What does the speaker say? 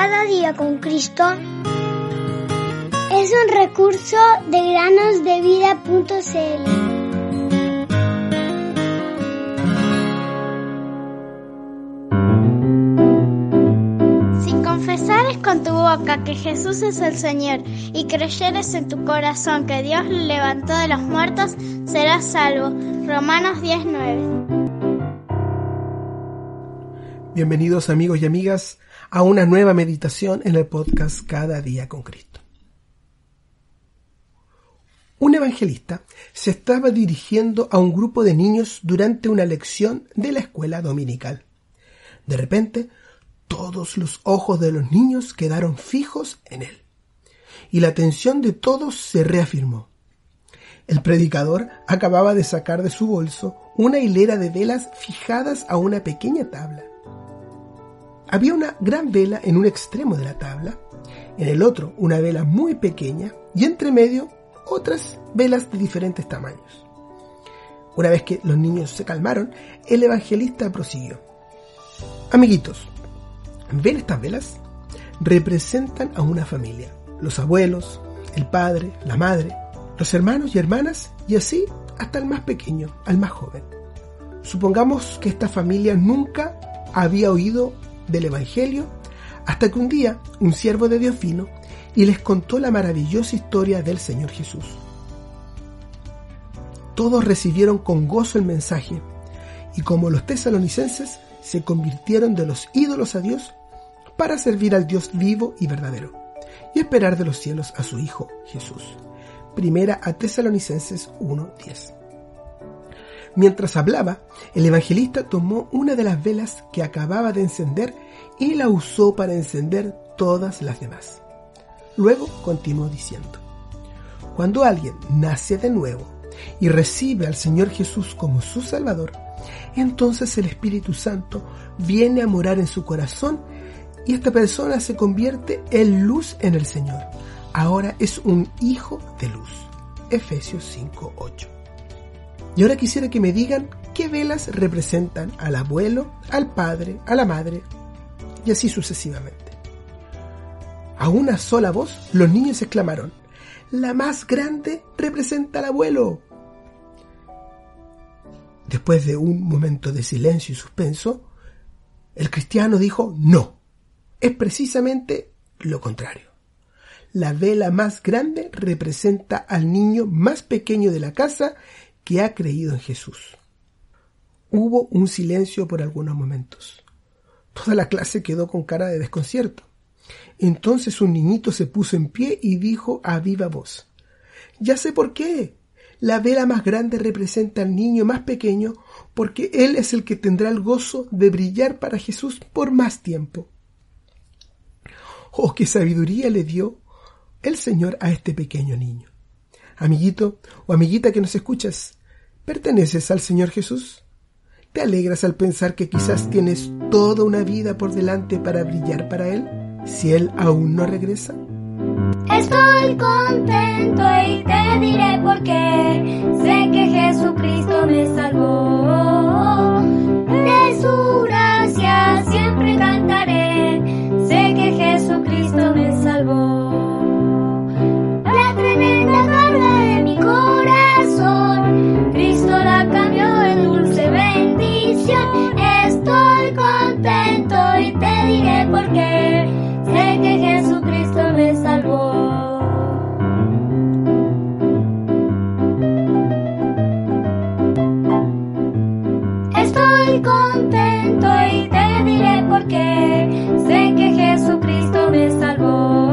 Cada día con Cristo es un recurso de granosdevida.cl. Si confesares con tu boca que Jesús es el Señor y creyeres en tu corazón que Dios lo levantó de los muertos, serás salvo. Romanos 19. Bienvenidos amigos y amigas a una nueva meditación en el podcast Cada día con Cristo. Un evangelista se estaba dirigiendo a un grupo de niños durante una lección de la escuela dominical. De repente, todos los ojos de los niños quedaron fijos en él, y la atención de todos se reafirmó. El predicador acababa de sacar de su bolso una hilera de velas fijadas a una pequeña tabla. Había una gran vela en un extremo de la tabla, en el otro una vela muy pequeña y entre medio otras velas de diferentes tamaños. Una vez que los niños se calmaron, el evangelista prosiguió. Amiguitos, ¿ven estas velas? Representan a una familia. Los abuelos, el padre, la madre, los hermanos y hermanas y así hasta el más pequeño, al más joven. Supongamos que esta familia nunca había oído del Evangelio, hasta que un día un siervo de Dios vino y les contó la maravillosa historia del Señor Jesús. Todos recibieron con gozo el mensaje, y como los tesalonicenses se convirtieron de los ídolos a Dios para servir al Dios vivo y verdadero, y esperar de los cielos a su Hijo Jesús. Primera a Tesalonicenses 1.10. Mientras hablaba, el evangelista tomó una de las velas que acababa de encender y la usó para encender todas las demás. Luego continuó diciendo, cuando alguien nace de nuevo y recibe al Señor Jesús como su Salvador, entonces el Espíritu Santo viene a morar en su corazón y esta persona se convierte en luz en el Señor. Ahora es un hijo de luz. Efesios 5:8. Y ahora quisiera que me digan qué velas representan al abuelo, al padre, a la madre, y así sucesivamente. A una sola voz, los niños exclamaron, la más grande representa al abuelo. Después de un momento de silencio y suspenso, el cristiano dijo, no, es precisamente lo contrario. La vela más grande representa al niño más pequeño de la casa que ha creído en Jesús. Hubo un silencio por algunos momentos. Toda la clase quedó con cara de desconcierto. Entonces un niñito se puso en pie y dijo a viva voz, Ya sé por qué. La vela más grande representa al niño más pequeño porque él es el que tendrá el gozo de brillar para Jesús por más tiempo. Oh, qué sabiduría le dio el Señor a este pequeño niño. Amiguito o amiguita que nos escuchas, ¿Perteneces al Señor Jesús? ¿Te alegras al pensar que quizás tienes toda una vida por delante para brillar para Él si Él aún no regresa? Estoy contento y te diré por qué. Sé que Jesucristo me salvó. Estoy contento y te diré por qué. Sé que Jesucristo me salvó.